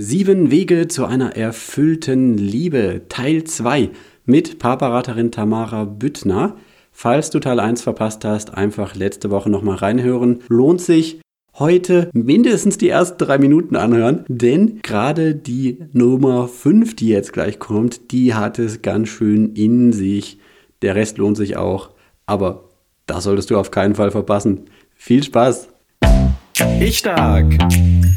Sieben Wege zu einer erfüllten Liebe, Teil 2 mit Paarberaterin Tamara Büttner. Falls du Teil 1 verpasst hast, einfach letzte Woche nochmal reinhören. Lohnt sich. Heute mindestens die ersten drei Minuten anhören, denn gerade die Nummer 5, die jetzt gleich kommt, die hat es ganz schön in sich. Der Rest lohnt sich auch, aber das solltest du auf keinen Fall verpassen. Viel Spaß! Ich Stark,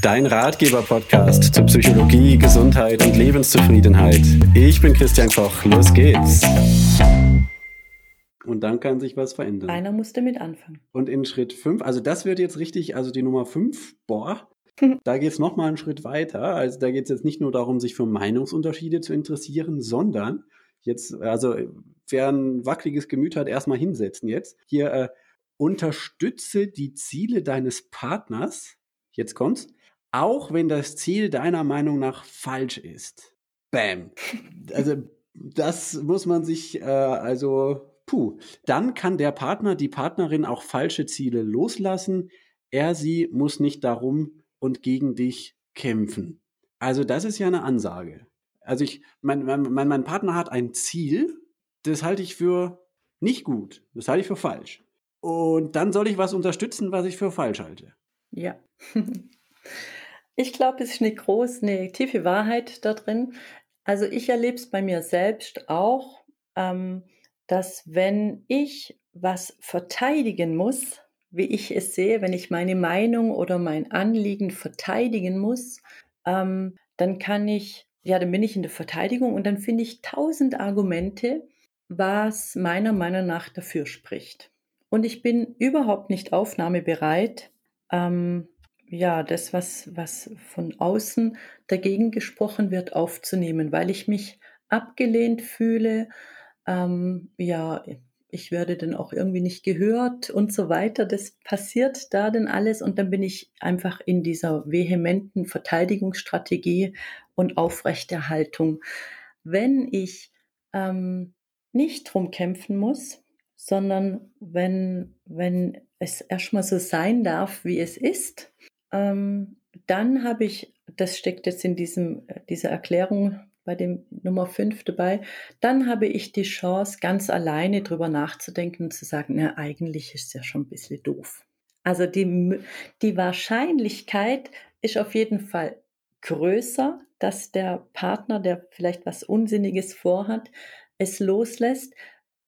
dein Ratgeber-Podcast zu Psychologie, Gesundheit und Lebenszufriedenheit. Ich bin Christian Koch, los geht's. Und dann kann sich was verändern. Einer muss damit anfangen. Und in Schritt 5, also das wird jetzt richtig, also die Nummer 5, boah, da geht es nochmal einen Schritt weiter. Also da geht es jetzt nicht nur darum, sich für Meinungsunterschiede zu interessieren, sondern jetzt, also wer ein wackeliges Gemüt hat, erstmal hinsetzen jetzt. Hier, äh, unterstütze die Ziele deines Partners, jetzt kommt's, auch wenn das Ziel deiner Meinung nach falsch ist. Bam. Also das muss man sich, äh, also, puh. Dann kann der Partner, die Partnerin auch falsche Ziele loslassen. Er, sie muss nicht darum und gegen dich kämpfen. Also das ist ja eine Ansage. Also ich, mein, mein, mein Partner hat ein Ziel, das halte ich für nicht gut. Das halte ich für falsch. Und dann soll ich was unterstützen, was ich für falsch halte. Ja. Ich glaube, es ist eine große, eine tiefe Wahrheit da drin. Also ich erlebe es bei mir selbst auch, ähm, dass wenn ich was verteidigen muss, wie ich es sehe, wenn ich meine Meinung oder mein Anliegen verteidigen muss, ähm, dann kann ich, ja, dann bin ich in der Verteidigung und dann finde ich tausend Argumente, was meiner Meinung nach dafür spricht. Und ich bin überhaupt nicht aufnahmebereit, ähm, ja, das, was, was von außen dagegen gesprochen wird, aufzunehmen, weil ich mich abgelehnt fühle. Ähm, ja, ich werde dann auch irgendwie nicht gehört und so weiter. Das passiert da dann alles und dann bin ich einfach in dieser vehementen Verteidigungsstrategie und Aufrechterhaltung. Wenn ich ähm, nicht drum kämpfen muss, sondern wenn, wenn es erstmal so sein darf, wie es ist, ähm, dann habe ich, das steckt jetzt in diesem, dieser Erklärung bei dem Nummer 5 dabei, dann habe ich die Chance, ganz alleine drüber nachzudenken und zu sagen, na, eigentlich ist es ja schon ein bisschen doof. Also die, die Wahrscheinlichkeit ist auf jeden Fall größer, dass der Partner, der vielleicht was Unsinniges vorhat, es loslässt,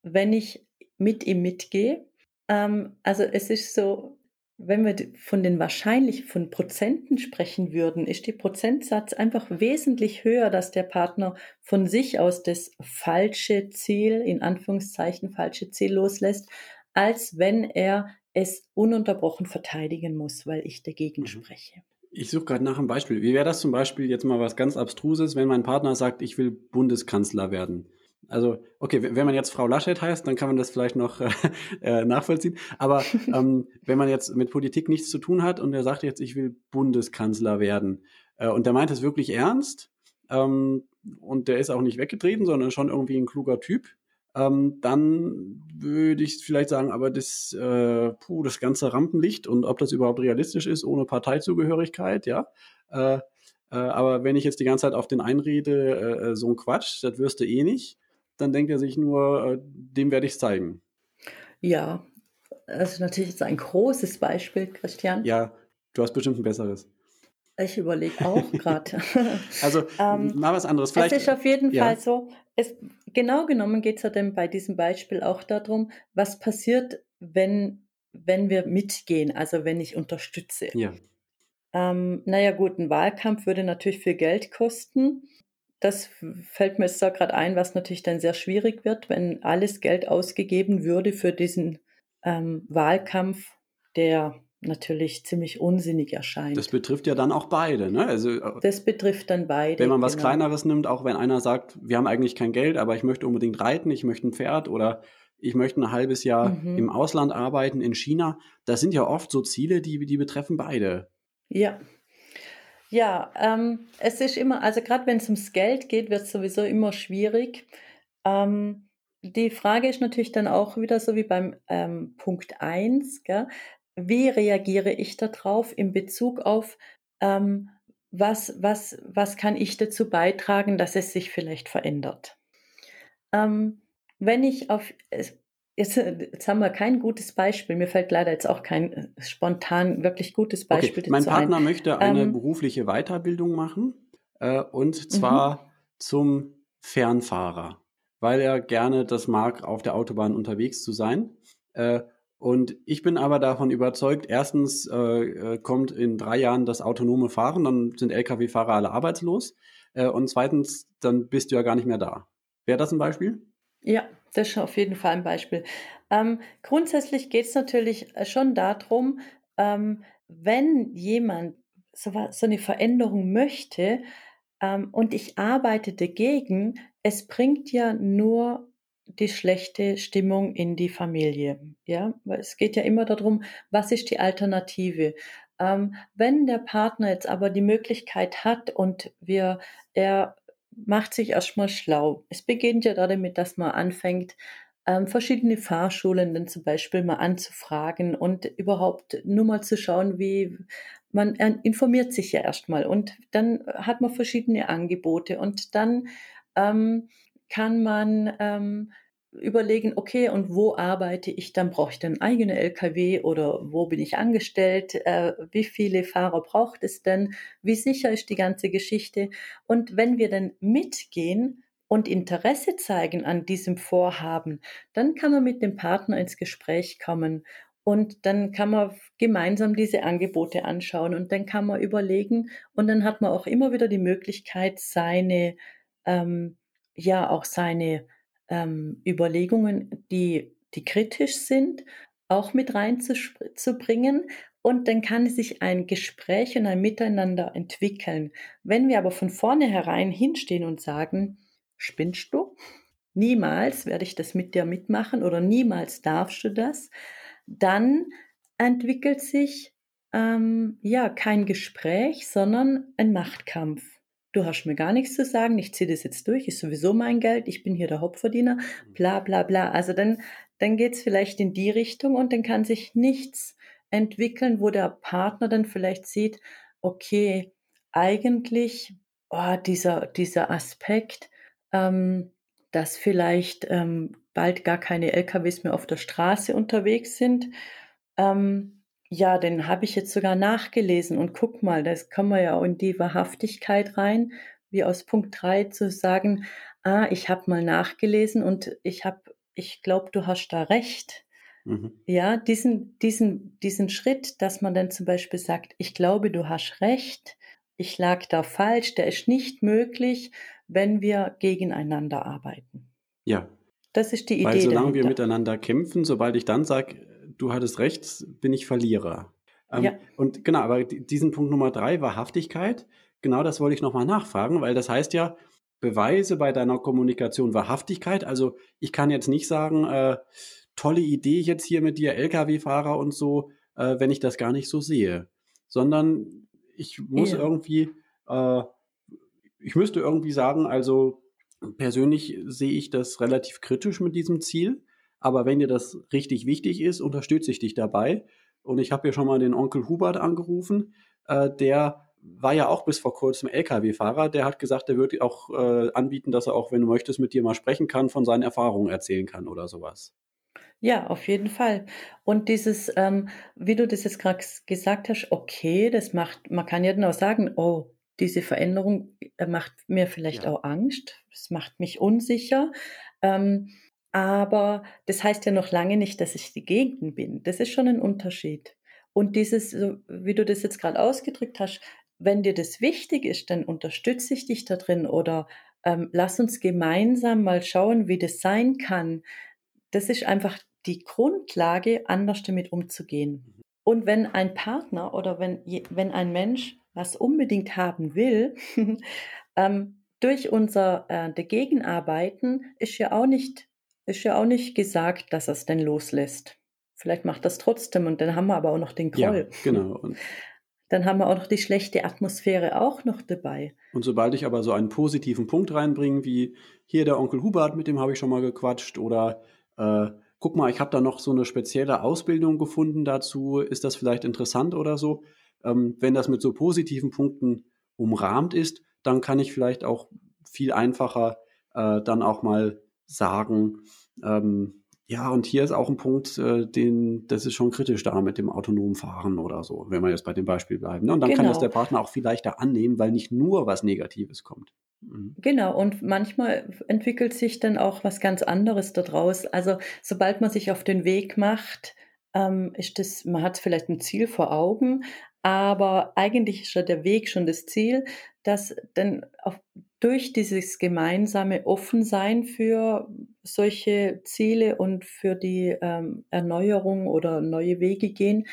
wenn ich mit ihm mitgehe. Ähm, also es ist so, wenn wir von den wahrscheinlich von Prozenten sprechen würden, ist der Prozentsatz einfach wesentlich höher, dass der Partner von sich aus das falsche Ziel, in Anführungszeichen falsche Ziel loslässt, als wenn er es ununterbrochen verteidigen muss, weil ich dagegen mhm. spreche. Ich suche gerade nach einem Beispiel. Wie wäre das zum Beispiel jetzt mal was ganz Abstruses, wenn mein Partner sagt, ich will Bundeskanzler werden? Also, okay, wenn man jetzt Frau Laschet heißt, dann kann man das vielleicht noch äh, nachvollziehen. Aber ähm, wenn man jetzt mit Politik nichts zu tun hat und er sagt jetzt, ich will Bundeskanzler werden, äh, und der meint es wirklich ernst, ähm, und der ist auch nicht weggetreten, sondern schon irgendwie ein kluger Typ, ähm, dann würde ich vielleicht sagen, aber das, äh, puh, das ganze Rampenlicht und ob das überhaupt realistisch ist ohne Parteizugehörigkeit, ja. Äh, äh, aber wenn ich jetzt die ganze Zeit auf den einrede, äh, äh, so ein Quatsch, das wirst du eh nicht, dann denkt er sich nur, äh, dem werde ich es zeigen. Ja, das ist natürlich jetzt ein großes Beispiel, Christian. Ja, du hast bestimmt ein besseres. Ich überlege auch gerade. also ähm, mal was anderes. Vielleicht, es ist auf jeden ja. Fall so, es, genau genommen geht es ja dann bei diesem Beispiel auch darum, was passiert, wenn, wenn wir mitgehen, also wenn ich unterstütze. Ja. Ähm, naja gut, ein Wahlkampf würde natürlich viel Geld kosten. Das fällt mir jetzt da gerade ein, was natürlich dann sehr schwierig wird, wenn alles Geld ausgegeben würde für diesen ähm, Wahlkampf, der natürlich ziemlich unsinnig erscheint. Das betrifft ja dann auch beide, ne? Also, äh, das betrifft dann beide. Wenn man was genau. Kleineres nimmt, auch wenn einer sagt, wir haben eigentlich kein Geld, aber ich möchte unbedingt reiten, ich möchte ein Pferd oder ich möchte ein halbes Jahr mhm. im Ausland arbeiten, in China. Das sind ja oft so Ziele, die, die betreffen beide. Ja, ja, ähm, es ist immer, also gerade wenn es ums Geld geht, wird es sowieso immer schwierig. Ähm, die Frage ist natürlich dann auch wieder so wie beim ähm, Punkt 1, gell? wie reagiere ich darauf in Bezug auf, ähm, was, was, was kann ich dazu beitragen, dass es sich vielleicht verändert? Ähm, wenn ich auf, jetzt, jetzt haben wir kein gutes Beispiel, mir fällt leider jetzt auch kein äh, spontan wirklich gutes Beispiel okay. Mein Partner ein. möchte eine ähm, berufliche Weiterbildung machen äh, und mhm. zwar mhm. zum Fernfahrer, weil er gerne das mag, auf der Autobahn unterwegs zu sein. Äh, und ich bin aber davon überzeugt, erstens äh, äh kommt in drei Jahren das autonome Fahren, dann sind Lkw-Fahrer alle arbeitslos. Äh, und zweitens, dann bist du ja gar nicht mehr da. Wäre das ein Beispiel? Ja, das ist auf jeden Fall ein Beispiel. Ähm, grundsätzlich geht es natürlich äh, schon darum, ähm, wenn jemand so, so, eine Veränderung möchte ähm, und ich arbeite dagegen, es bringt ja nur die schlechte Stimmung in die Familie. Ja, es geht ja immer darum, was ist die Alternative? Ähm, wenn der Partner jetzt aber die Möglichkeit hat und wir, er macht sich erstmal schlau. Es beginnt ja damit, dass man anfängt, ähm, verschiedene Fahrschulen dann zum Beispiel mal anzufragen und überhaupt nur mal zu schauen, wie man informiert sich ja erstmal und dann hat man verschiedene Angebote und dann ähm, kann man ähm, überlegen, okay, und wo arbeite ich? Dann brauche ich dann eigene LKW oder wo bin ich angestellt? Äh, wie viele Fahrer braucht es denn? Wie sicher ist die ganze Geschichte? Und wenn wir dann mitgehen und Interesse zeigen an diesem Vorhaben, dann kann man mit dem Partner ins Gespräch kommen und dann kann man gemeinsam diese Angebote anschauen und dann kann man überlegen und dann hat man auch immer wieder die Möglichkeit, seine ähm, ja auch seine ähm, Überlegungen, die, die kritisch sind, auch mit reinzubringen. Und dann kann sich ein Gespräch und ein Miteinander entwickeln. Wenn wir aber von vornherein hinstehen und sagen, spinnst du? Niemals werde ich das mit dir mitmachen oder niemals darfst du das, dann entwickelt sich ähm, ja kein Gespräch, sondern ein Machtkampf du hast mir gar nichts zu sagen, ich ziehe das jetzt durch, ist sowieso mein Geld, ich bin hier der Hauptverdiener, mhm. bla bla bla. Also dann, dann geht es vielleicht in die Richtung und dann kann sich nichts entwickeln, wo der Partner dann vielleicht sieht, okay, eigentlich oh, dieser, dieser Aspekt, ähm, dass vielleicht ähm, bald gar keine LKWs mehr auf der Straße unterwegs sind, ähm, ja, den habe ich jetzt sogar nachgelesen und guck mal, das kann man ja auch in die Wahrhaftigkeit rein, wie aus Punkt 3 zu sagen, ah, ich habe mal nachgelesen und ich habe, ich glaube, du hast da recht. Mhm. Ja, diesen, diesen, diesen Schritt, dass man dann zum Beispiel sagt, ich glaube, du hast recht, ich lag da falsch, der ist nicht möglich, wenn wir gegeneinander arbeiten. Ja. Das ist die Idee. Weil solange dahinter. wir miteinander kämpfen, sobald ich dann sage, du hattest recht, bin ich Verlierer. Ähm, ja. Und genau, aber diesen Punkt Nummer drei, Wahrhaftigkeit, genau das wollte ich nochmal nachfragen, weil das heißt ja, Beweise bei deiner Kommunikation Wahrhaftigkeit. Also ich kann jetzt nicht sagen, äh, tolle Idee jetzt hier mit dir, Lkw-Fahrer und so, äh, wenn ich das gar nicht so sehe. Sondern ich muss ja. irgendwie, äh, ich müsste irgendwie sagen, also persönlich sehe ich das relativ kritisch mit diesem Ziel. Aber wenn dir das richtig wichtig ist, unterstütze ich dich dabei. Und ich habe ja schon mal den Onkel Hubert angerufen. Äh, der war ja auch bis vor kurzem LKW-Fahrer. Der hat gesagt, der würde auch äh, anbieten, dass er auch, wenn du möchtest, mit dir mal sprechen kann, von seinen Erfahrungen erzählen kann oder sowas. Ja, auf jeden Fall. Und dieses, ähm, wie du das jetzt gerade gesagt hast, okay, das macht, man kann ja dann auch sagen, oh, diese Veränderung äh, macht mir vielleicht ja. auch Angst, das macht mich unsicher. Ähm, aber das heißt ja noch lange nicht, dass ich die Gegend bin. Das ist schon ein Unterschied. Und dieses, wie du das jetzt gerade ausgedrückt hast, wenn dir das wichtig ist, dann unterstütze ich dich da drin oder ähm, lass uns gemeinsam mal schauen, wie das sein kann. Das ist einfach die Grundlage, anders damit umzugehen. Mhm. Und wenn ein Partner oder wenn, wenn ein Mensch was unbedingt haben will, ähm, durch unser äh, Dagegenarbeiten ist ja auch nicht ist ja auch nicht gesagt, dass er es denn loslässt. Vielleicht macht das trotzdem und dann haben wir aber auch noch den Groll. Ja, genau. Und dann haben wir auch noch die schlechte Atmosphäre auch noch dabei. Und sobald ich aber so einen positiven Punkt reinbringe, wie hier der Onkel Hubert, mit dem habe ich schon mal gequatscht, oder äh, guck mal, ich habe da noch so eine spezielle Ausbildung gefunden dazu, ist das vielleicht interessant oder so? Ähm, wenn das mit so positiven Punkten umrahmt ist, dann kann ich vielleicht auch viel einfacher äh, dann auch mal sagen, ähm, ja, und hier ist auch ein Punkt, äh, den, das ist schon kritisch da mit dem autonomen Fahren oder so, wenn wir jetzt bei dem Beispiel bleiben. Ne? Und dann genau. kann das genau. der Partner auch viel leichter annehmen, weil nicht nur was Negatives kommt. Mhm. Genau, und manchmal entwickelt sich dann auch was ganz anderes daraus. Also sobald man sich auf den Weg macht, ähm, ist das, man hat vielleicht ein Ziel vor Augen, aber eigentlich ist ja der Weg schon das Ziel, dass dann auf, durch dieses gemeinsame Offensein für solche Ziele und für die ähm, Erneuerung oder neue Wege gehen,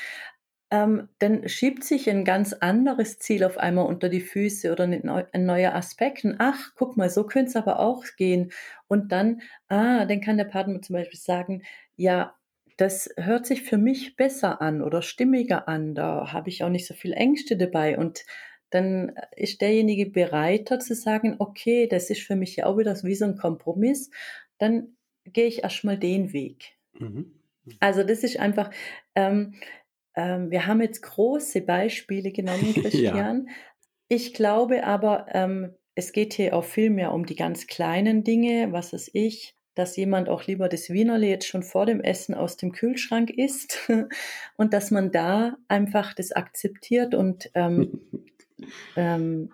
ähm, dann schiebt sich ein ganz anderes Ziel auf einmal unter die Füße oder ein neuer Aspekt. Und ach, guck mal, so könnte es aber auch gehen. Und dann, ah, dann kann der Partner zum Beispiel sagen, ja, das hört sich für mich besser an oder stimmiger an. Da habe ich auch nicht so viel Ängste dabei. Und dann ist derjenige bereiter zu sagen, okay, das ist für mich ja auch wieder wie so ein Kompromiss. Dann gehe ich erstmal den Weg. Mhm. Also das ist einfach, ähm, ähm, wir haben jetzt große Beispiele genommen, Christian. ja. Ich glaube aber, ähm, es geht hier auch viel mehr um die ganz kleinen Dinge, was ist ich, dass jemand auch lieber das Wienerle jetzt schon vor dem Essen aus dem Kühlschrank isst und dass man da einfach das akzeptiert und ähm, ähm,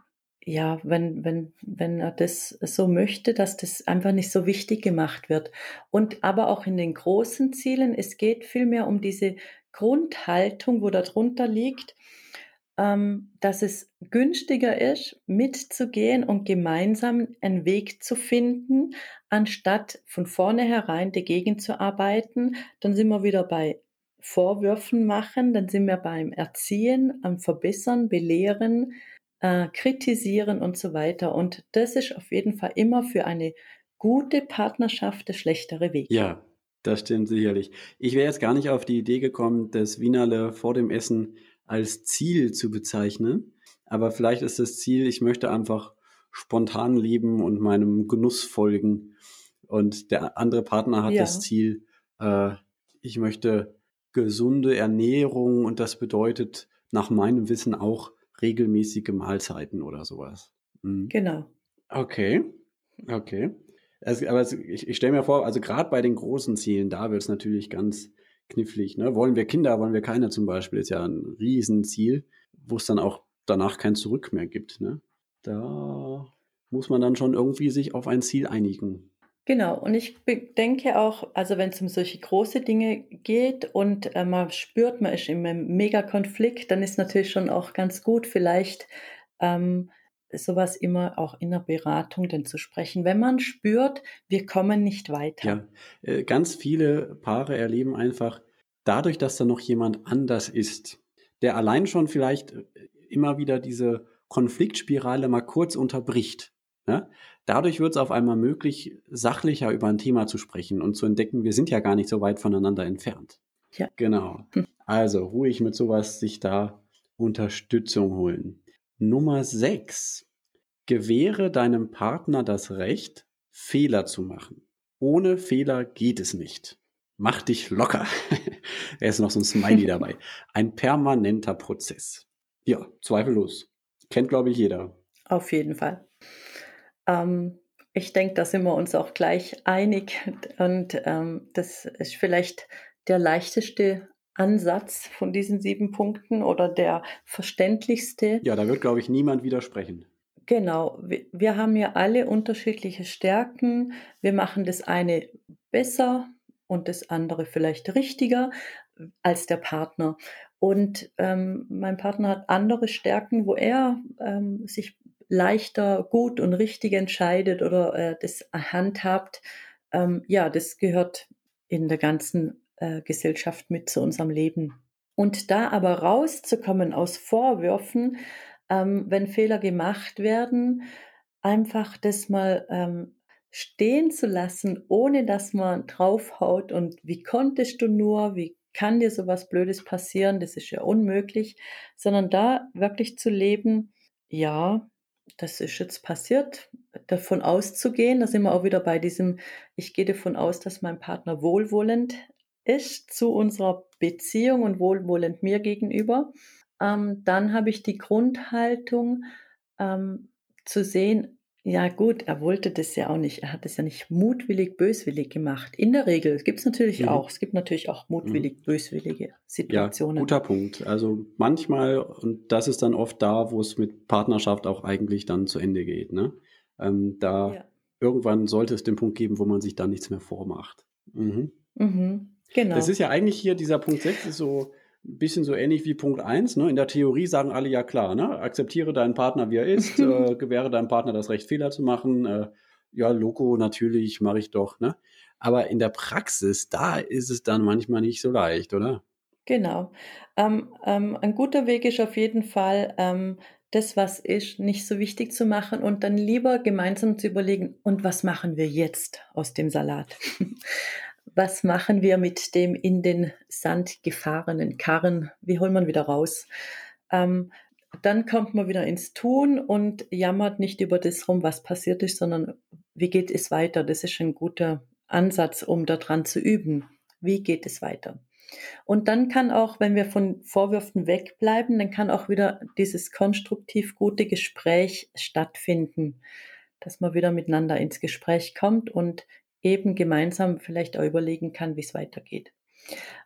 ja, wenn, wenn, wenn er das so möchte, dass das einfach nicht so wichtig gemacht wird. Und aber auch in den großen Zielen, es geht vielmehr um diese Grundhaltung, wo darunter liegt, ähm, dass es günstiger ist, mitzugehen und gemeinsam einen Weg zu finden, anstatt von vornherein dagegen zu arbeiten. Dann sind wir wieder bei Vorwürfen machen, dann sind wir beim Erziehen, am Verbessern, Belehren, äh, Kritisieren und so weiter. Und das ist auf jeden Fall immer für eine gute Partnerschaft der schlechtere Weg. Ja, das stimmt sicherlich. Ich wäre jetzt gar nicht auf die Idee gekommen, das Wienerle vor dem Essen als Ziel zu bezeichnen. Aber vielleicht ist das Ziel, ich möchte einfach spontan leben und meinem Genuss folgen. Und der andere Partner hat ja. das Ziel, äh, ich möchte gesunde Ernährung und das bedeutet nach meinem Wissen auch regelmäßige Mahlzeiten oder sowas. Mhm. Genau. Okay, okay. Also, aber ich, ich stelle mir vor, also gerade bei den großen Zielen, da wird es natürlich ganz knifflig. Ne? Wollen wir Kinder, wollen wir keine zum Beispiel, ist ja ein Riesenziel, wo es dann auch danach kein Zurück mehr gibt. Ne? Da muss man dann schon irgendwie sich auf ein Ziel einigen. Genau, und ich denke auch, also wenn es um solche große Dinge geht und äh, man spürt, man ist in einem Megakonflikt, dann ist natürlich schon auch ganz gut, vielleicht ähm, sowas immer auch in der Beratung denn zu sprechen, wenn man spürt, wir kommen nicht weiter. Ja, äh, ganz viele Paare erleben einfach dadurch, dass da noch jemand anders ist, der allein schon vielleicht äh, immer wieder diese Konfliktspirale mal kurz unterbricht. Ja? Dadurch wird es auf einmal möglich, sachlicher über ein Thema zu sprechen und zu entdecken, wir sind ja gar nicht so weit voneinander entfernt. Ja. Genau. Also ruhig mit sowas sich da Unterstützung holen. Nummer 6. Gewähre deinem Partner das Recht, Fehler zu machen. Ohne Fehler geht es nicht. Mach dich locker. er ist noch so ein Smiley dabei. Ein permanenter Prozess. Ja, zweifellos. Kennt, glaube ich, jeder. Auf jeden Fall. Ähm, ich denke, da sind wir uns auch gleich einig. Und ähm, das ist vielleicht der leichteste Ansatz von diesen sieben Punkten oder der verständlichste. Ja, da wird, glaube ich, niemand widersprechen. Genau, wir, wir haben ja alle unterschiedliche Stärken. Wir machen das eine besser und das andere vielleicht richtiger als der Partner. Und ähm, mein Partner hat andere Stärken, wo er ähm, sich leichter gut und richtig entscheidet oder äh, das handhabt, ähm, ja, das gehört in der ganzen äh, Gesellschaft mit zu unserem Leben. Und da aber rauszukommen aus Vorwürfen, ähm, wenn Fehler gemacht werden, einfach das mal ähm, stehen zu lassen, ohne dass man draufhaut und wie konntest du nur, wie kann dir sowas Blödes passieren, das ist ja unmöglich, sondern da wirklich zu leben, ja, das ist jetzt passiert, davon auszugehen, da sind wir auch wieder bei diesem, ich gehe davon aus, dass mein Partner wohlwollend ist zu unserer Beziehung und wohlwollend mir gegenüber. Ähm, dann habe ich die Grundhaltung, ähm, zu sehen, ja gut, er wollte das ja auch nicht. Er hat es ja nicht mutwillig, böswillig gemacht. In der Regel gibt es natürlich Mhm. auch. Es gibt natürlich auch Mhm. mutwillig, böswillige Ja, Situationen. guter Punkt. Also manchmal, und das ist dann oft da, wo es mit Partnerschaft auch eigentlich dann zu Ende geht, ne? Ähm, da Ja. irgendwann sollte es den Punkt geben, wo man sich dann nichts mehr vormacht. Mhm. Mhm. Das Genau. ist ja eigentlich hier, dieser Punkt 6 ist so ein bisschen so ähnlich wie Punkt 1. Ne? In der Theorie sagen alle ja klar, ne? akzeptiere deinen Partner, wie er ist, äh, gewähre deinem Partner das Recht, Fehler zu machen. Äh, ja, Loco, natürlich, mache ich doch. Ne? Aber in der Praxis, da ist es dann manchmal nicht so leicht, oder? Genau. Ähm, ähm, ein guter Weg ist auf jeden Fall, ähm, das, was ist, nicht so wichtig zu machen und dann lieber gemeinsam zu überlegen, und was machen wir jetzt aus dem Salat? Was machen wir mit dem in den Sand gefahrenen Karren? Wie holt man wieder raus? Ähm, dann kommt man wieder ins Tun und jammert nicht über das rum, was passiert ist, sondern wie geht es weiter? Das ist ein guter Ansatz, um daran zu üben. Wie geht es weiter? Und dann kann auch, wenn wir von Vorwürfen wegbleiben, dann kann auch wieder dieses konstruktiv gute Gespräch stattfinden, dass man wieder miteinander ins Gespräch kommt und eben gemeinsam vielleicht auch überlegen kann, wie es weitergeht.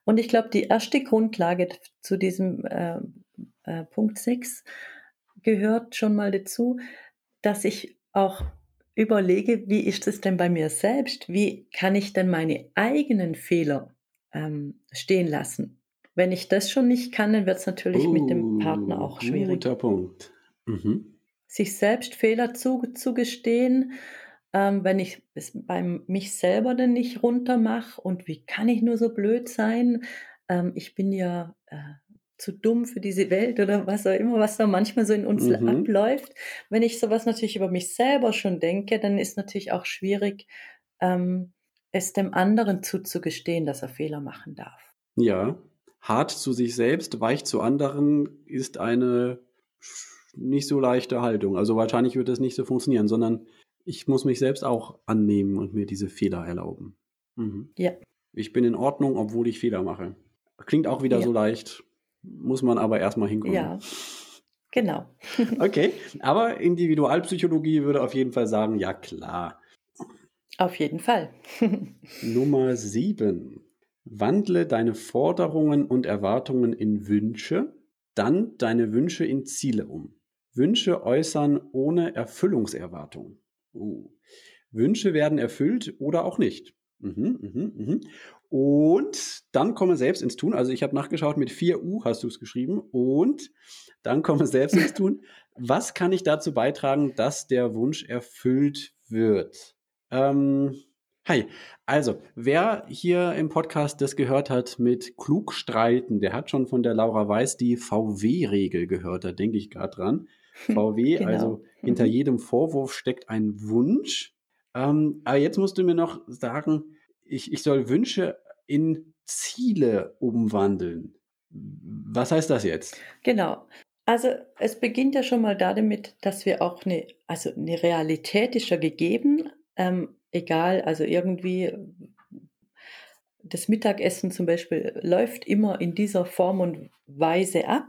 Und ich glaube, die erste Grundlage zu diesem äh, äh, Punkt 6 gehört schon mal dazu, dass ich auch überlege, wie ist es denn bei mir selbst? Wie kann ich denn meine eigenen Fehler ähm, stehen lassen? Wenn ich das schon nicht kann, dann wird es natürlich mit dem Partner Uh, auch schwierig. Guter Punkt. Mhm. Sich selbst Fehler zu, zugestehen, ähm, wenn ich es beim mich selber denn nicht runter mache und wie kann ich nur so blöd sein? Ähm, ich bin ja äh, zu dumm für diese Welt oder was auch immer, was da manchmal so in uns Mhm. abläuft. Wenn ich sowas natürlich über mich selber schon denke, dann ist natürlich auch schwierig, ähm, es dem anderen zuzugestehen, dass er Fehler machen darf. Ja, hart zu sich selbst, weich zu anderen ist eine nicht so leichte Haltung. Also wahrscheinlich wird das nicht so funktionieren, sondern ich muss mich selbst auch annehmen und mir diese Fehler erlauben. Mhm. Ja. Ich bin in Ordnung, obwohl ich Fehler mache. Klingt auch wieder Ja. so leicht, muss man aber erstmal hinkommen. Ja, genau. Okay, aber Individualpsychologie würde auf jeden Fall sagen, ja klar. Auf jeden Fall. Nummer 7. Wandle deine Forderungen und Erwartungen in Wünsche, dann deine Wünsche in Ziele um. Wünsche äußern ohne Erfüllungserwartung. Uh. Wünsche werden erfüllt oder auch nicht. Mhm, mhm, mhm. Und dann komme selbst ins Tun. Also ich habe nachgeschaut, mit 4 U hast du es geschrieben. Und dann komme selbst ins Tun. Was kann ich dazu beitragen, dass der Wunsch erfüllt wird? Ähm, hi. Also, wer hier im Podcast das gehört hat mit klug streiten, der hat schon von der Laura Weiß die VW-Regel gehört. Da denke ich gerade dran. VW, Genau. also hinter Mhm. jedem Vorwurf steckt ein Wunsch. Ähm, aber jetzt musst du mir noch sagen, ich, ich soll Wünsche in Ziele umwandeln. Was heißt das jetzt? Genau. Also es beginnt ja schon mal damit, dass wir auch eine, also eine Realität ist ja gegeben, ähm, egal, also irgendwie das Mittagessen zum Beispiel läuft immer in dieser Form und Weise ab.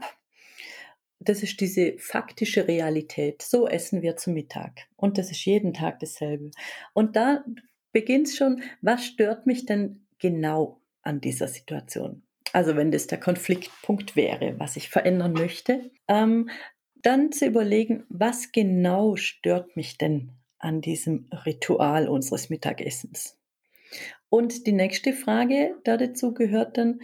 Das ist diese faktische Realität. So essen wir zum Mittag. Und das ist jeden Tag dasselbe. Und da beginnt es schon, was stört mich denn genau an dieser Situation? Also wenn das der Konfliktpunkt wäre, was ich verändern möchte, ähm, dann zu überlegen, was genau stört mich denn an diesem Ritual unseres Mittagessens? Und die nächste Frage da dazu gehört dann,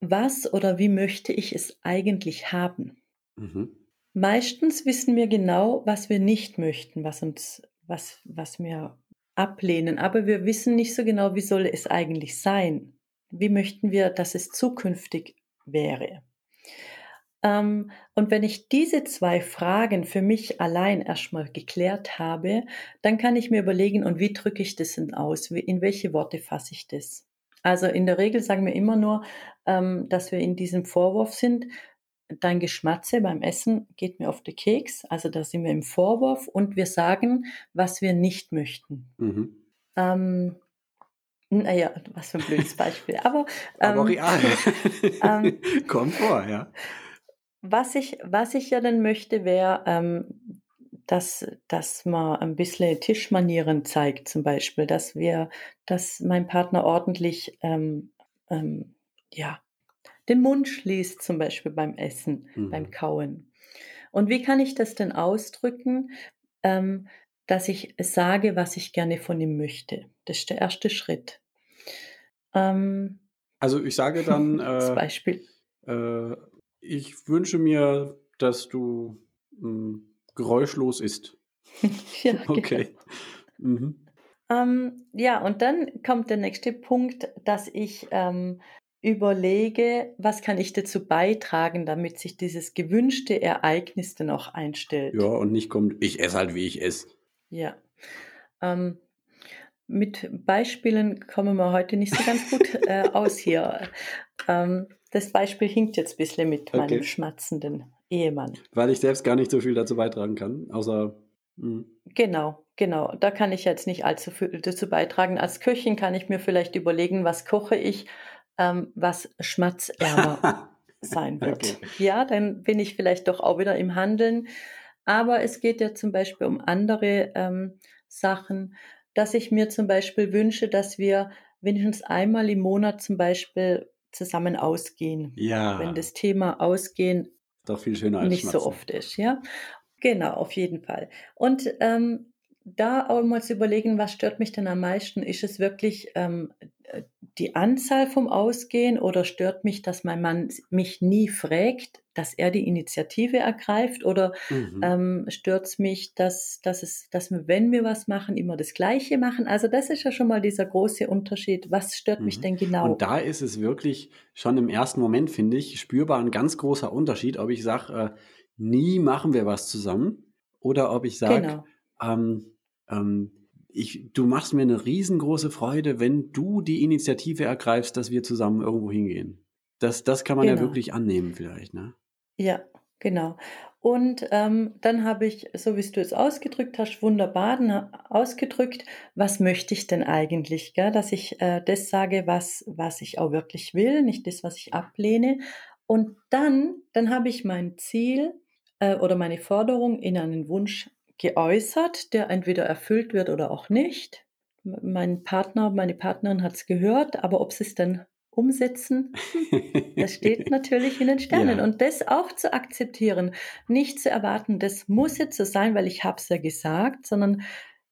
was oder wie möchte ich es eigentlich haben? Mhm. Meistens wissen wir genau, was wir nicht möchten, was uns, was, was wir ablehnen, aber wir wissen nicht so genau, wie soll es eigentlich sein? Wie möchten wir, dass es zukünftig wäre? Ähm, und wenn ich diese zwei Fragen für mich allein erstmal geklärt habe, dann kann ich mir überlegen, und wie drücke ich das denn aus? In welche Worte fasse ich das? Also in der Regel sagen wir immer nur, ähm, dass wir in diesem Vorwurf sind. Dein Geschmatze beim Essen geht mir auf den Keks. Also da sind wir im Vorwurf und wir sagen, was wir nicht möchten. Mhm. Ähm, naja, was für ein blödes Beispiel. Aber, Aber ähm, real. ähm, Kommt vor, ja. Was ich, was ich ja dann möchte, wäre, ähm, dass, dass man ein bisschen Tischmanieren zeigt, zum Beispiel, dass wir, dass mein Partner ordentlich, ähm, ähm, ja, den Mund schließt, zum Beispiel beim Essen, mhm. beim Kauen. Und wie kann ich das denn ausdrücken, ähm, dass ich sage, was ich gerne von ihm möchte? Das ist der erste Schritt. Ähm, also ich sage dann, äh, Beispiel. Äh, ich wünsche mir, dass du mh, hm, geräuschlos isst. ja, okay. Genau. Mhm. Ähm, ja, und dann kommt der nächste Punkt, dass ich ähm, überlege, was kann ich dazu beitragen, damit sich dieses gewünschte Ereignis dann auch einstellt. Ja, und nicht kommt, ich esse halt, wie ich esse. Ja. Ähm, mit Beispielen kommen wir heute nicht so ganz gut äh, aus hier. Ähm, das Beispiel hinkt jetzt ein bisschen mit okay. meinem schmatzenden Ehemann. Weil ich selbst gar nicht so viel dazu beitragen kann, außer. Mh. Hm. Genau, genau. Da kann ich jetzt nicht allzu viel dazu beitragen. Als Köchin kann ich mir vielleicht überlegen, was koche ich, ähm, was schmatzärmer sein wird. Okay. Ja, dann bin ich vielleicht doch auch wieder im Handeln. Aber es geht ja zum Beispiel um andere ähm, Sachen, dass ich mir zum Beispiel wünsche, dass wir wenigstens einmal im Monat zum Beispiel zusammen ausgehen. Ja. Wenn das Thema Ausgehen doch viel schöner als nicht Schmatzen. so oft ist, ja. Genau, auf jeden Fall. Und ähm, da auch mal zu überlegen, was stört mich denn am meisten? Ist es wirklich ähm, die Anzahl vom Ausgehen oder stört mich, dass mein Mann mich nie fragt, dass er die Initiative ergreift oder mhm. ähm, stört es mich, dass, dass, es, dass wir, wenn wir was machen, immer das Gleiche machen? Also das ist ja schon mal dieser große Unterschied. Was stört mhm. mich denn genau? Und da ist es wirklich schon im ersten Moment, finde ich, spürbar ein ganz großer Unterschied, ob ich sage, äh, nie machen wir was zusammen oder ob ich sage, genau. ähm, ähm, ich, du machst mir eine riesengroße Freude, wenn du die Initiative ergreifst, dass wir zusammen irgendwo hingehen. Das, das kann man genau. ja wirklich annehmen vielleicht, ne? Ja, genau. Und ähm, dann habe ich, so wie du es ausgedrückt hast, wunderbar ausgedrückt, was möchte ich denn eigentlich, gell? dass ich äh, das sage, was, was ich auch wirklich will, nicht das, was ich ablehne. Und dann, dann habe ich mein Ziel äh, oder meine Forderung in einen Wunsch geäußert, der entweder erfüllt wird oder auch nicht. Mein Partner, meine Partnerin hat es gehört, aber ob sie es dann umsetzen, das steht natürlich in den Sternen. Ja. Und das auch zu akzeptieren, nicht zu erwarten, das muss jetzt so sein, weil ich habe es ja gesagt, sondern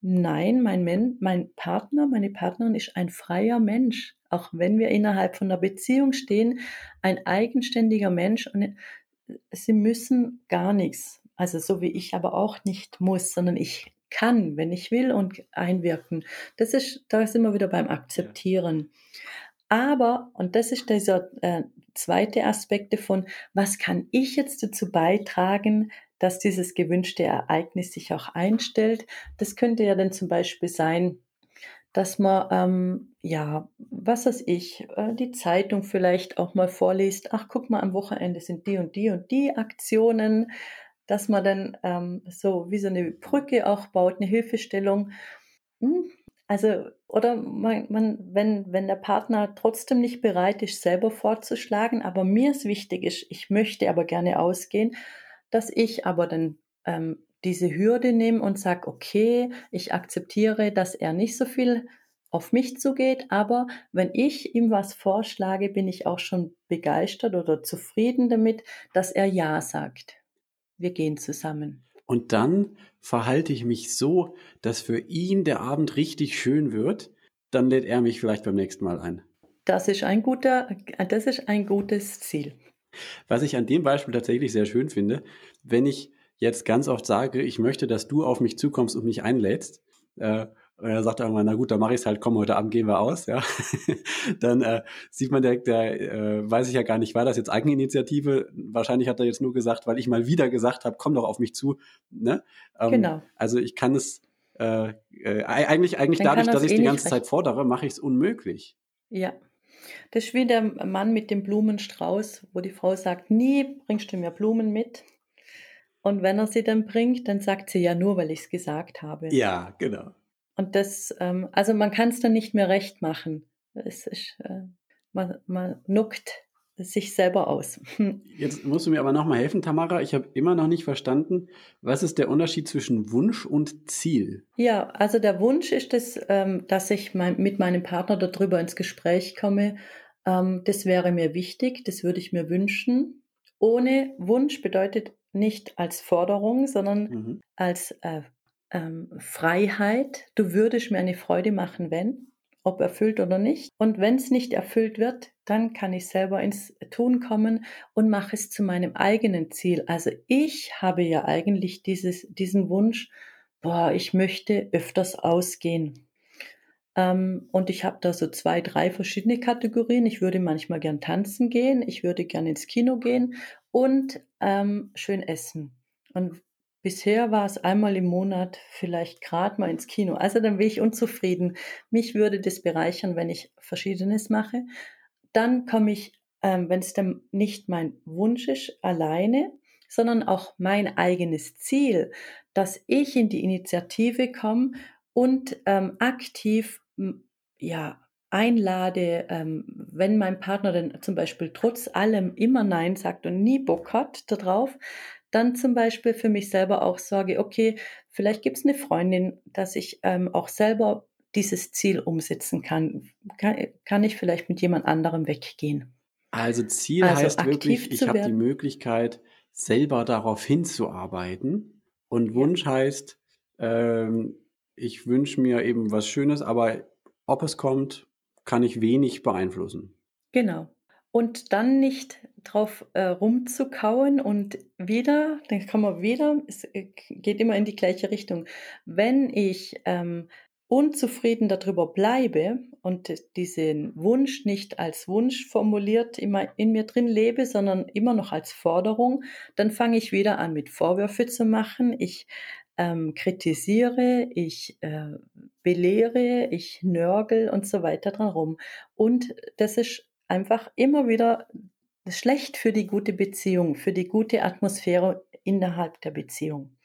nein, mein, Men mein Partner, meine Partnerin ist ein freier Mensch. Auch wenn wir innerhalb von einer Beziehung stehen, ein eigenständiger Mensch und sie müssen gar nichts. Also so wie ich aber auch nicht muss, sondern ich kann, wenn ich will und einwirken. Das ist, da sind wir wieder beim Akzeptieren. Aber, und das ist dieser äh, zweite Aspekt davon, was kann ich jetzt dazu beitragen, dass dieses gewünschte Ereignis sich auch einstellt? Das könnte ja dann zum Beispiel sein, dass man, ähm, ja, was weiß ich, äh, die Zeitung vielleicht auch mal vorliest. Ach, guck mal, am Wochenende sind die und die und die Aktionen dass man dann ähm, so wie so eine Brücke auch baut, eine Hilfestellung. Hm, also, oder man, man, wenn, wenn der Partner trotzdem nicht bereit ist, selber vorzuschlagen, aber mir ist wichtig ist, ich möchte aber gerne ausgehen, dass ich aber dann ähm, diese Hürde nehme und sage, okay, ich akzeptiere, dass er nicht so viel auf mich zugeht, aber wenn ich ihm was vorschlage, bin ich auch schon begeistert oder zufrieden damit, dass er Ja sagt wir gehen zusammen. Und dann verhalte ich mich so, dass für ihn der Abend richtig schön wird. Dann lädt er mich vielleicht beim nächsten Mal ein. Das ist ein guter, das ist ein gutes Ziel. Was ich an dem Beispiel tatsächlich sehr schön finde, wenn ich jetzt ganz oft sage, ich möchte, dass du auf mich zukommst und mich einlädst, äh, und er sagt irgendwann, na gut, dann mache ich es halt, komm, heute Abend gehen wir aus, ja. dann äh, sieht man direkt, der äh, weiß ich ja gar nicht, war das jetzt Eigeninitiative? Wahrscheinlich hat er jetzt nur gesagt, weil ich mal wieder gesagt habe, komm doch auf mich zu. Ne? Ähm, genau. Also ich kann es äh, äh, eigentlich, eigentlich dadurch, dass ich eh die ganze Zeit fordere, mache ich es unmöglich. Ja. Das ist wie der Mann mit dem Blumenstrauß, wo die Frau sagt, nie bringst du mir Blumen mit. Und wenn er sie dann bringt, dann sagt sie ja nur, weil ich es gesagt habe. Ja, genau. Und das, ähm, also man kann es dann nicht mehr recht machen. Es ist, äh, man, man nuckt sich selber aus. Jetzt musst du mir aber nochmal helfen, Tamara. Ich habe immer noch nicht verstanden, was ist der Unterschied zwischen Wunsch und Ziel? Ja, also der Wunsch ist es, ähm, dass ich mein, mit meinem Partner darüber ins Gespräch komme. Ähm, das wäre mir wichtig, das würde ich mir wünschen. Ohne Wunsch bedeutet nicht als Forderung, sondern mhm. als äh, ähm, Freiheit. Du würdest mir eine Freude machen, wenn ob erfüllt oder nicht. Und wenn es nicht erfüllt wird, dann kann ich selber ins Tun kommen und mache es zu meinem eigenen Ziel. Also ich habe ja eigentlich dieses, diesen Wunsch, boah, ich möchte öfters ausgehen. Ähm, und ich habe da so zwei, drei verschiedene Kategorien. Ich würde manchmal gern tanzen gehen, ich würde gern ins Kino gehen und ähm, schön essen. Und Bisher war es einmal im Monat vielleicht gerade mal ins Kino. Also dann bin ich unzufrieden. Mich würde das bereichern, wenn ich Verschiedenes mache. Dann komme ich, ähm, wenn es dann nicht mein Wunsch ist, alleine, sondern auch mein eigenes Ziel, dass ich in die Initiative komme und ähm, aktiv ja, einlade, ähm, wenn mein Partner dann zum Beispiel trotz allem immer Nein sagt und nie Bock hat darauf, dann zum Beispiel für mich selber auch sorge, okay, vielleicht gibt es eine Freundin, dass ich ähm, auch selber dieses Ziel umsetzen kann. kann. Kann ich vielleicht mit jemand anderem weggehen? Also Ziel also heißt wirklich, ich habe die Möglichkeit, selber darauf hinzuarbeiten. Und Wunsch heißt, ähm, ich wünsche mir eben was Schönes, aber ob es kommt, kann ich wenig beeinflussen. Genau und dann nicht drauf äh, rumzukauen und wieder, dann kann man wieder, es äh, geht immer in die gleiche Richtung. Wenn ich ähm, unzufrieden darüber bleibe und diesen Wunsch nicht als Wunsch formuliert immer in mir drin lebe, sondern immer noch als Forderung, dann fange ich wieder an mit Vorwürfe zu machen. Ich ähm, kritisiere, ich äh, belehre, ich nörgel und so weiter dran rum. Und das ist einfach immer wieder schlecht für die gute Beziehung, für die gute Atmosphäre innerhalb der Beziehung.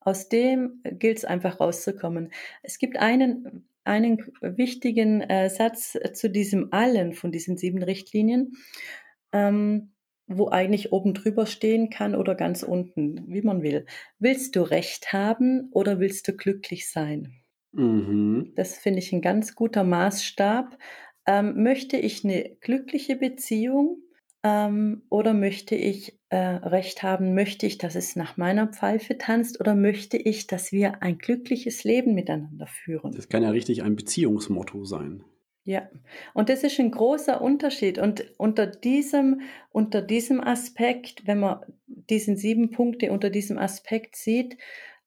Aus dem gilt es einfach rauszukommen. Es gibt einen, einen wichtigen äh, Satz zu diesem allen von diesen sieben Richtlinien, ähm, wo eigentlich oben drüber stehen kann oder ganz unten, wie man will. Willst du Recht haben oder willst du glücklich sein? Mhm. Das finde ich ein ganz guter Maßstab, ähm, möchte ich eine glückliche Beziehung ähm, oder möchte ich äh, Recht haben? Möchte ich, dass es nach meiner Pfeife tanzt oder möchte ich, dass wir ein glückliches Leben miteinander führen? Das kann ja richtig ein Beziehungsmotto sein. Ja, und das ist ein großer Unterschied. Und unter diesem, unter diesem Aspekt, wenn man diesen sieben Punkte unter diesem Aspekt sieht,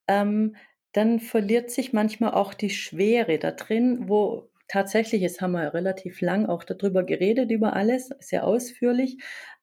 ähm, dann verliert sich manchmal auch die Schwere da drin, wo, tatsächlich, jetzt haben wir relativ lang auch darüber geredet, über alles, sehr ausführlich.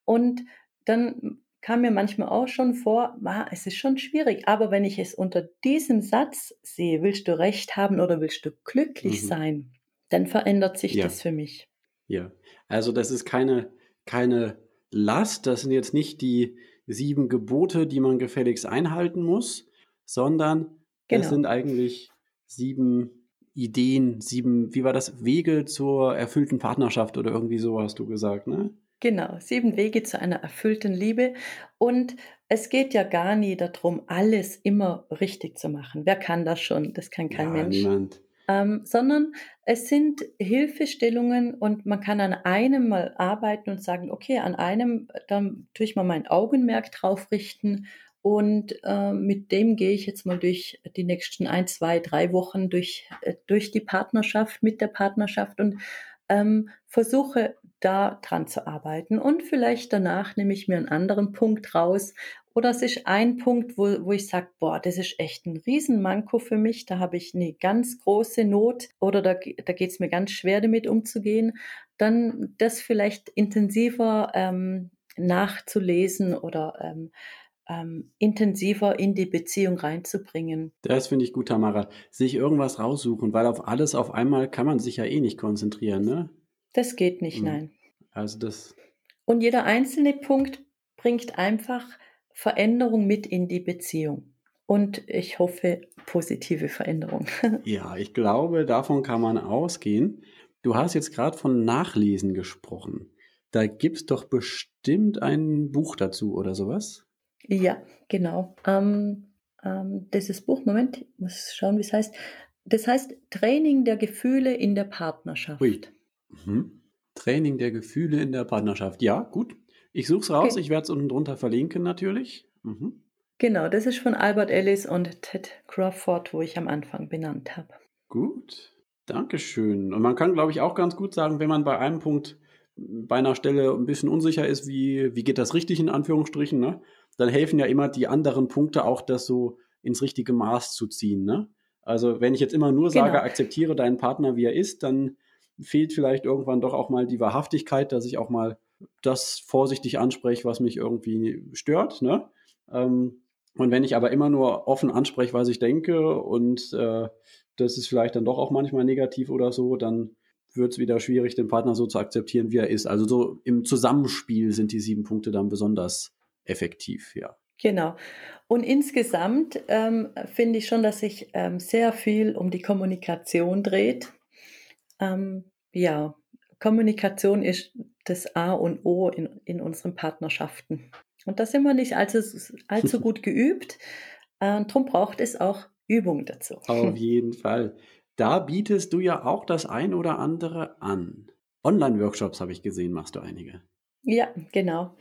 Und dann kam mir manchmal auch schon vor, ah, es ist schon schwierig. Aber wenn ich es unter diesem Satz sehe, willst du recht haben oder willst du glücklich mhm. sein, dann verändert sich ja. das für mich. Ja, also das ist keine, keine Last, das sind jetzt nicht die sieben Gebote, die man gefälligst einhalten muss, sondern genau. das sind eigentlich sieben Ideen, sieben, wie war das, Wege zur erfüllten Partnerschaft oder irgendwie so hast du gesagt, ne? Genau, sieben Wege zu einer erfüllten Liebe. Und es geht ja gar nie darum, alles immer richtig zu machen. Wer kann das schon? Das kann kein ja, Mensch. Niemand. Ähm, sondern es sind Hilfestellungen und man kann an einem mal arbeiten und sagen, okay, an einem, dann tue ich mal mein Augenmerk drauf richten und äh, mit dem gehe ich jetzt mal durch die nächsten ein, zwei, drei Wochen durch, äh, durch die Partnerschaft, mit der Partnerschaft und ähm, versuche da dran zu arbeiten. Und vielleicht danach nehme ich mir einen anderen Punkt raus. Oder es ist ein Punkt, wo, wo ich sage, boah, das ist echt ein Riesenmanko für mich. Da habe ich eine ganz große Not oder da, da geht es mir ganz schwer damit umzugehen. Dann das vielleicht intensiver ähm, nachzulesen oder ähm, ähm, intensiver in die Beziehung reinzubringen. Das finde ich gut, Tamara. Sich irgendwas raussuchen, weil auf alles auf einmal kann man sich ja eh nicht konzentrieren, ne? Das geht nicht, mhm. nein. Also das. Und jeder einzelne Punkt bringt einfach Veränderung mit in die Beziehung. Und ich hoffe, positive Veränderung. ja, ich glaube, davon kann man ausgehen. Du hast jetzt gerade von Nachlesen gesprochen. Da gibt es doch bestimmt ein Buch dazu oder sowas. Ja, genau. Ähm, ähm, dieses Buch, Moment, ich muss schauen, wie es heißt. Das heißt Training der Gefühle in der Partnerschaft. Ui. Mhm. Training der Gefühle in der Partnerschaft. Ja, gut. Ich suche es raus. Okay. Ich werde es unten drunter verlinken natürlich. Mhm. Genau, das ist von Albert Ellis und Ted Crawford, wo ich am Anfang benannt habe. Gut, Dankeschön. Und man kann, glaube ich, auch ganz gut sagen, wenn man bei einem Punkt bei einer Stelle ein bisschen unsicher ist, wie, wie geht das richtig in Anführungsstrichen, ne? dann helfen ja immer die anderen Punkte auch, das so ins richtige Maß zu ziehen. Ne? Also wenn ich jetzt immer nur sage, genau. akzeptiere deinen Partner, wie er ist, dann fehlt vielleicht irgendwann doch auch mal die Wahrhaftigkeit, dass ich auch mal das vorsichtig anspreche, was mich irgendwie stört. Ne? Ähm, und wenn ich aber immer nur offen anspreche, was ich denke und äh, das ist vielleicht dann doch auch manchmal negativ oder so, dann wird es wieder schwierig, den Partner so zu akzeptieren, wie er ist. Also so im Zusammenspiel sind die sieben Punkte dann besonders effektiv, ja. Genau. Und insgesamt ähm, finde ich schon, dass sich ähm, sehr viel um die Kommunikation dreht. Ähm, ja, Kommunikation ist das A und O in, in unseren Partnerschaften. Und da sind wir nicht allzu, allzu gut geübt. Äh, darum braucht es auch Übung dazu. Auf jeden Fall. Da bietest du ja auch das ein oder andere an. Online-Workshops habe ich gesehen, machst du einige. Ja, genau.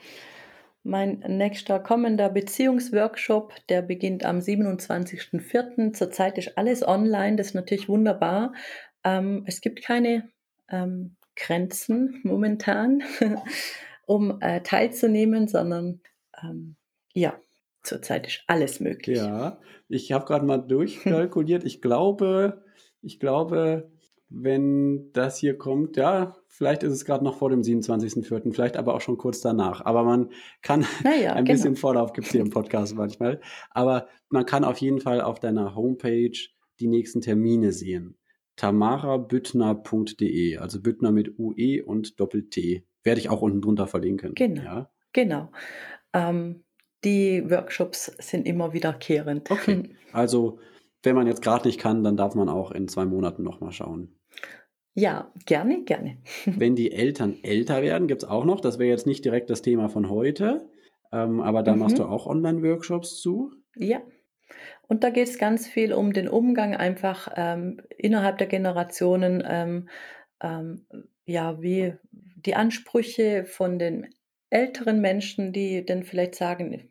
Mein nächster kommender Beziehungsworkshop, der beginnt am 27.04. Zurzeit ist alles online, das ist natürlich wunderbar. Ähm, es gibt keine ähm, Grenzen momentan, um äh, teilzunehmen, sondern ähm, ja, zurzeit ist alles möglich. Ja, ich habe gerade mal durchkalkuliert. ich glaube, ich glaube, wenn das hier kommt, ja, vielleicht ist es gerade noch vor dem 27.04., vielleicht aber auch schon kurz danach. Aber man kann, ja, ein genau. bisschen Vorlauf gibt es hier im Podcast manchmal, aber man kann auf jeden Fall auf deiner Homepage die nächsten Termine sehen. tamarabüttner.de, also Büttner mit UE und Doppel-T. Werde ich auch unten drunter verlinken. Genau. Ja? Genau. Ähm, die Workshops sind immer wiederkehrend. Okay. Also, wenn man jetzt gerade nicht kann, dann darf man auch in zwei Monaten nochmal schauen. Ja, gerne, gerne. Wenn die Eltern älter werden, gibt es auch noch, das wäre jetzt nicht direkt das Thema von heute, ähm, aber da mhm. machst du auch Online-Workshops zu. Ja. Und da geht es ganz viel um den Umgang einfach ähm, innerhalb der Generationen, ähm, ähm ja, wie die Ansprüche von den älteren Menschen, die dann vielleicht sagen,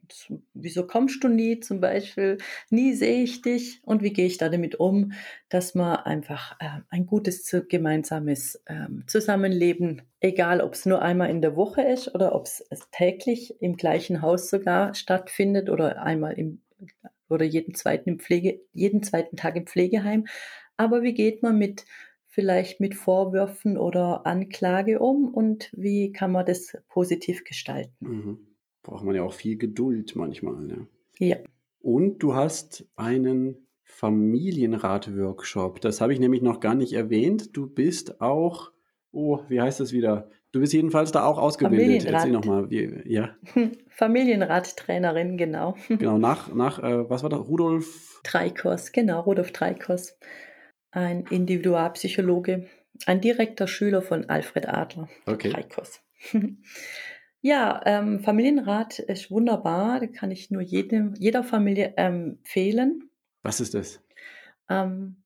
wieso kommst du nie zum Beispiel, nie sehe ich dich. Und wie gehe ich da damit um, dass man einfach äh, ein gutes gemeinsames äh, Zusammenleben, egal ob es nur einmal in der Woche ist oder ob es täglich im gleichen Haus sogar stattfindet oder einmal im oder jeden zweiten im Pflege, jeden zweiten Tag im Pflegeheim. Aber wie geht man mit vielleicht mit Vorwürfen oder Anklage um und wie kann man das positiv gestalten? Mhm. Braucht man ja auch viel Geduld manchmal. Ne? Ja. Und du hast einen Familienrat-Workshop. Das habe ich nämlich noch gar nicht erwähnt. Du bist auch, oh, wie heißt das wieder? Du bist jedenfalls da auch ausgebildet. Erzähl nochmal. Ja. Familienrat-Trainerin, genau. Genau, nach, nach äh, was war das? Rudolf? Dreikos, genau, Rudolf Dreikos ein Individualpsychologe, ein direkter Schüler von Alfred Adler. Okay. Heikos. ja, ähm, Familienrat ist wunderbar, da kann ich nur jedem, jeder Familie empfehlen. Was ist das? Ähm,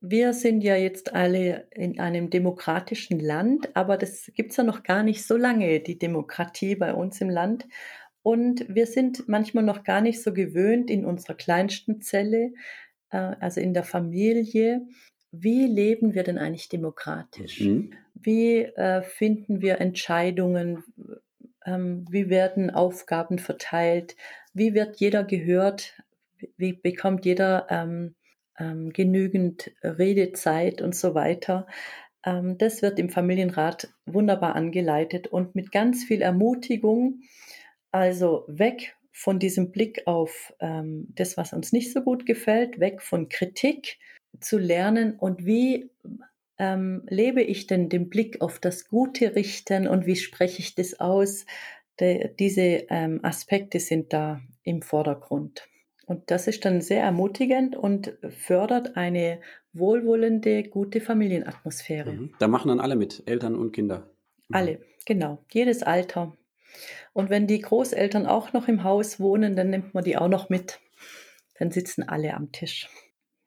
wir sind ja jetzt alle in einem demokratischen Land, aber das gibt es ja noch gar nicht so lange, die Demokratie bei uns im Land. Und wir sind manchmal noch gar nicht so gewöhnt in unserer kleinsten Zelle, also in der Familie, wie leben wir denn eigentlich demokratisch? Mhm. Wie äh, finden wir Entscheidungen? Ähm, wie werden Aufgaben verteilt? Wie wird jeder gehört? Wie bekommt jeder ähm, ähm, genügend Redezeit und so weiter? Ähm, das wird im Familienrat wunderbar angeleitet und mit ganz viel Ermutigung. Also weg von diesem Blick auf ähm, das, was uns nicht so gut gefällt, weg von Kritik zu lernen und wie ähm, lebe ich denn den Blick auf das Gute richten und wie spreche ich das aus? De, diese ähm, Aspekte sind da im Vordergrund. Und das ist dann sehr ermutigend und fördert eine wohlwollende, gute Familienatmosphäre. Mhm. Da machen dann alle mit, Eltern und Kinder. Mhm. Alle, genau. Jedes Alter. Und wenn die Großeltern auch noch im Haus wohnen, dann nimmt man die auch noch mit. Dann sitzen alle am Tisch.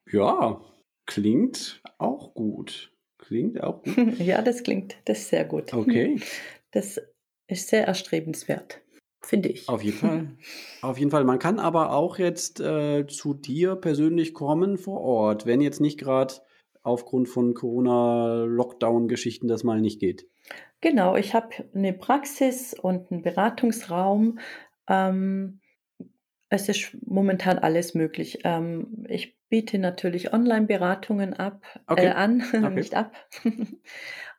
Ja, klingt auch gut. Klingt auch gut. ja, das klingt, das ist sehr gut. Okay. Das ist sehr erstrebenswert, finde ich. Auf jeden Fall. Auf jeden Fall. Man kann aber auch jetzt äh, zu dir persönlich kommen vor Ort, wenn jetzt nicht gerade aufgrund von Corona-Lockdown-Geschichten das mal nicht geht. Genau, ich habe eine Praxis und einen Beratungsraum. Ähm, es ist momentan alles möglich. Ähm, ich biete natürlich Online-Beratungen ab, äh, okay. äh, an, okay. nicht ab.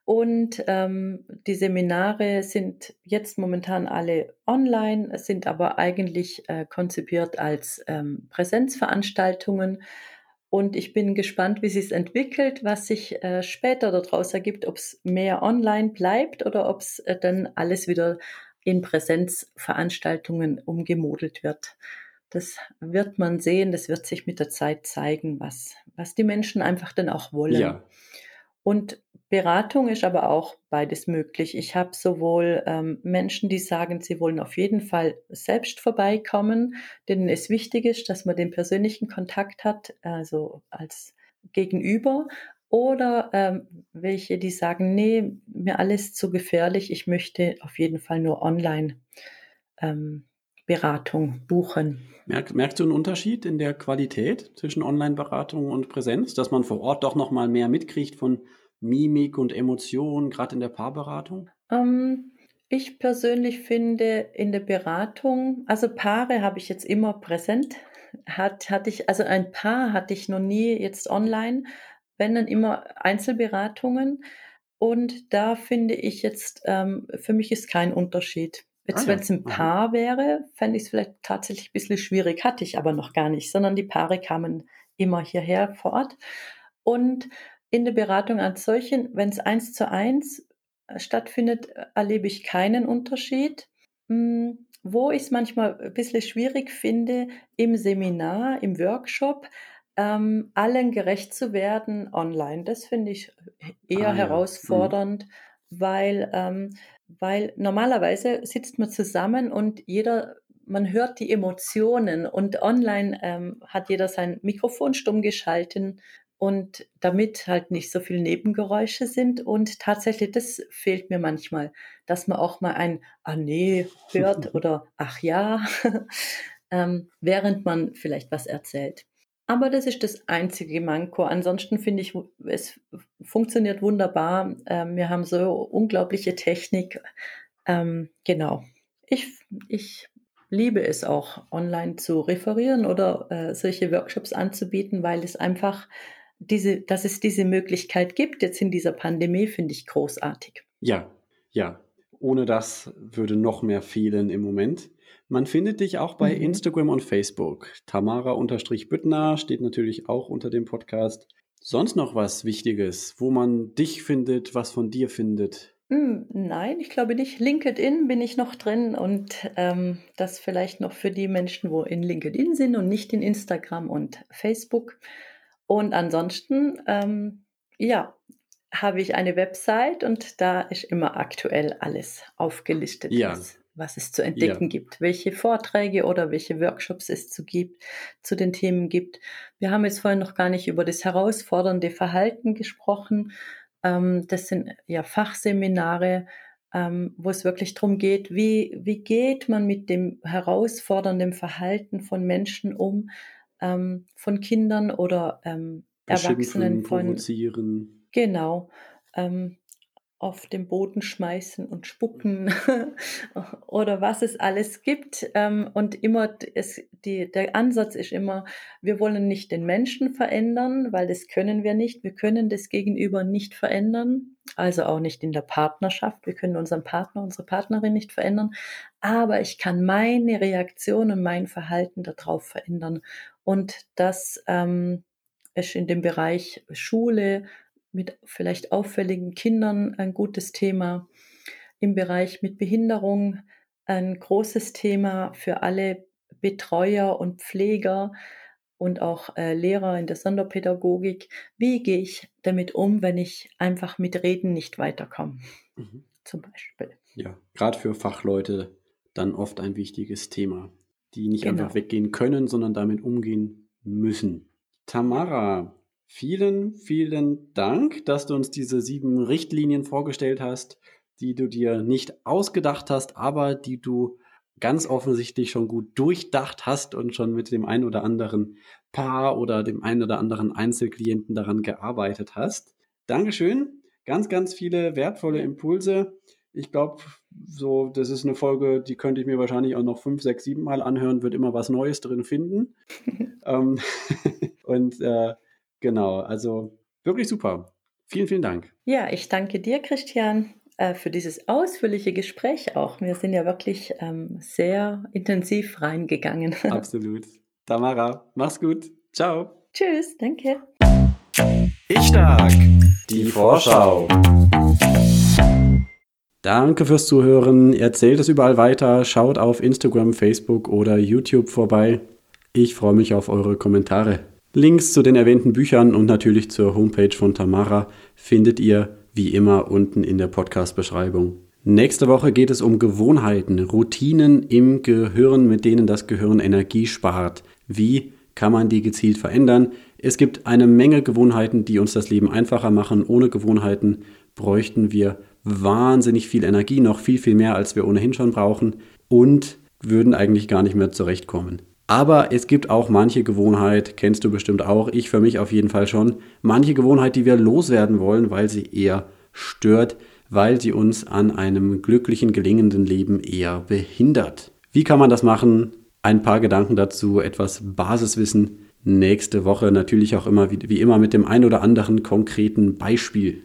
Und ähm, die Seminare sind jetzt momentan alle online, sind aber eigentlich äh, konzipiert als ähm, Präsenzveranstaltungen. Und ich bin gespannt, wie sich entwickelt, was sich äh, später daraus ergibt, ob es mehr online bleibt oder ob es äh, dann alles wieder in Präsenzveranstaltungen umgemodelt wird. Das wird man sehen, das wird sich mit der Zeit zeigen, was, was die Menschen einfach dann auch wollen. Ja. Und Beratung ist aber auch beides möglich. Ich habe sowohl ähm, Menschen, die sagen, sie wollen auf jeden Fall selbst vorbeikommen, denen es wichtig ist, dass man den persönlichen Kontakt hat, also als Gegenüber, oder ähm, welche, die sagen, nee, mir alles zu gefährlich, ich möchte auf jeden Fall nur online ähm, Beratung buchen. Merk, merkst du einen Unterschied in der Qualität zwischen Online-Beratung und Präsenz, dass man vor Ort doch noch mal mehr mitkriegt von Mimik und Emotionen, gerade in der Paarberatung? Ähm, ich persönlich finde in der Beratung, also Paare habe ich jetzt immer präsent. Hat, hatte ich, also ein Paar hatte ich noch nie jetzt online, wenn dann immer Einzelberatungen. Und da finde ich jetzt, ähm, für mich ist kein Unterschied. Jetzt, ah, wenn es ein Paar wäre, fände ich es vielleicht tatsächlich ein bisschen schwierig, hatte ich aber noch gar nicht, sondern die Paare kamen immer hierher vor Ort. Und in der Beratung als solchen, wenn es eins zu eins äh, stattfindet, erlebe ich keinen Unterschied. Hm, wo ich es manchmal ein bisschen schwierig finde, im Seminar, im Workshop, ähm, allen gerecht zu werden online. Das finde ich eher ah, ja. herausfordernd, mhm. weil, ähm, weil normalerweise sitzt man zusammen und jeder man hört die Emotionen und online ähm, hat jeder sein Mikrofon stumm geschalten und damit halt nicht so viel Nebengeräusche sind. Und tatsächlich, das fehlt mir manchmal, dass man auch mal ein Ah nee hört oder Ach ja, ähm, während man vielleicht was erzählt. Aber das ist das einzige Manko. Ansonsten finde ich, es funktioniert wunderbar. Ähm, wir haben so unglaubliche Technik. Ähm, genau. Ich, ich liebe es auch, online zu referieren oder äh, solche Workshops anzubieten, weil es einfach diese, dass es diese Möglichkeit gibt, jetzt in dieser Pandemie, finde ich großartig. Ja, ja. Ohne das würde noch mehr fehlen im Moment. Man findet dich auch bei mhm. Instagram und Facebook. Tamara-Büttner steht natürlich auch unter dem Podcast. Sonst noch was Wichtiges, wo man dich findet, was von dir findet? Hm, nein, ich glaube nicht. LinkedIn bin ich noch drin und ähm, das vielleicht noch für die Menschen, wo in LinkedIn sind und nicht in Instagram und Facebook. Und ansonsten, ähm, ja, habe ich eine Website und da ist immer aktuell alles aufgelistet, ja. was, was, es zu entdecken ja. gibt, welche Vorträge oder welche Workshops es zu, gibt, zu den Themen gibt. Wir haben jetzt vorhin noch gar nicht über das herausfordernde Verhalten gesprochen. Ähm, das sind ja Fachseminare, ähm, wo es wirklich darum geht, wie, wie geht man mit dem herausfordernden Verhalten von Menschen um, ähm, von Kindern oder ähm, Erwachsenen von provozieren. Genau. Ähm, auf den Boden schmeißen und spucken oder was es alles gibt. Ähm, und immer es, die, der Ansatz ist immer, wir wollen nicht den Menschen verändern, weil das können wir nicht. Wir können das Gegenüber nicht verändern, also auch nicht in der Partnerschaft. Wir können unseren Partner, unsere Partnerin nicht verändern. Aber ich kann meine Reaktion und mein Verhalten darauf verändern. Und das ähm, ist in dem Bereich Schule, mit vielleicht auffälligen Kindern ein gutes Thema, im Bereich mit Behinderung ein großes Thema für alle Betreuer und Pfleger und auch äh, Lehrer in der Sonderpädagogik. Wie gehe ich damit um, wenn ich einfach mit Reden nicht weiterkomme? Mhm. zum Beispiel. Ja, gerade für Fachleute dann oft ein wichtiges Thema, die nicht genau. einfach weggehen können, sondern damit umgehen müssen. Tamara, vielen, vielen Dank, dass du uns diese sieben Richtlinien vorgestellt hast, die du dir nicht ausgedacht hast, aber die du ganz offensichtlich schon gut durchdacht hast und schon mit dem einen oder anderen Paar oder dem einen oder anderen Einzelklienten daran gearbeitet hast. Dankeschön. Ganz, ganz viele wertvolle Impulse. Ich glaube, so, das ist eine Folge, die könnte ich mir wahrscheinlich auch noch fünf, sechs, sieben Mal anhören, wird immer was Neues drin finden. ähm, und äh, genau, also wirklich super. Vielen, vielen Dank. Ja, ich danke dir, Christian. Äh, für dieses ausführliche Gespräch auch. Wir sind ja wirklich ähm, sehr intensiv reingegangen. Absolut. Tamara, mach's gut. Ciao. Tschüss, danke. Ich stark. Die Vorschau. Danke fürs Zuhören. Erzählt es überall weiter. Schaut auf Instagram, Facebook oder YouTube vorbei. Ich freue mich auf eure Kommentare. Links zu den erwähnten Büchern und natürlich zur Homepage von Tamara findet ihr wie immer unten in der Podcast-Beschreibung. Nächste Woche geht es um Gewohnheiten, Routinen im Gehirn, mit denen das Gehirn Energie spart. Wie kann man die gezielt verändern? Es gibt eine Menge Gewohnheiten, die uns das Leben einfacher machen. Ohne Gewohnheiten bräuchten wir wahnsinnig viel Energie, noch viel, viel mehr, als wir ohnehin schon brauchen und würden eigentlich gar nicht mehr zurechtkommen. Aber es gibt auch manche Gewohnheit, kennst du bestimmt auch, ich für mich auf jeden Fall schon, manche Gewohnheit, die wir loswerden wollen, weil sie eher stört, weil sie uns an einem glücklichen, gelingenden Leben eher behindert. Wie kann man das machen? Ein paar Gedanken dazu, etwas Basiswissen. Nächste Woche natürlich auch immer wie immer mit dem ein oder anderen konkreten Beispiel.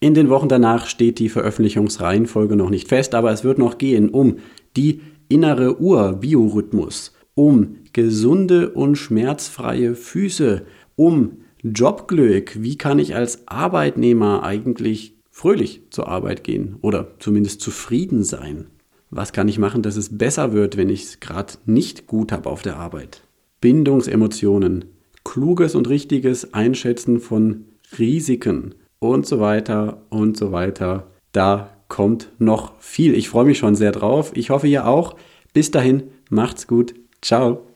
In den Wochen danach steht die Veröffentlichungsreihenfolge noch nicht fest, aber es wird noch gehen um die innere Uhr, Biorhythmus um gesunde und schmerzfreie Füße, um Jobglück. Wie kann ich als Arbeitnehmer eigentlich fröhlich zur Arbeit gehen oder zumindest zufrieden sein? Was kann ich machen, dass es besser wird, wenn ich es gerade nicht gut habe auf der Arbeit? Bindungsemotionen, kluges und richtiges Einschätzen von Risiken und so weiter und so weiter. Da kommt noch viel. Ich freue mich schon sehr drauf. Ich hoffe ihr auch. Bis dahin, macht's gut. Ciao.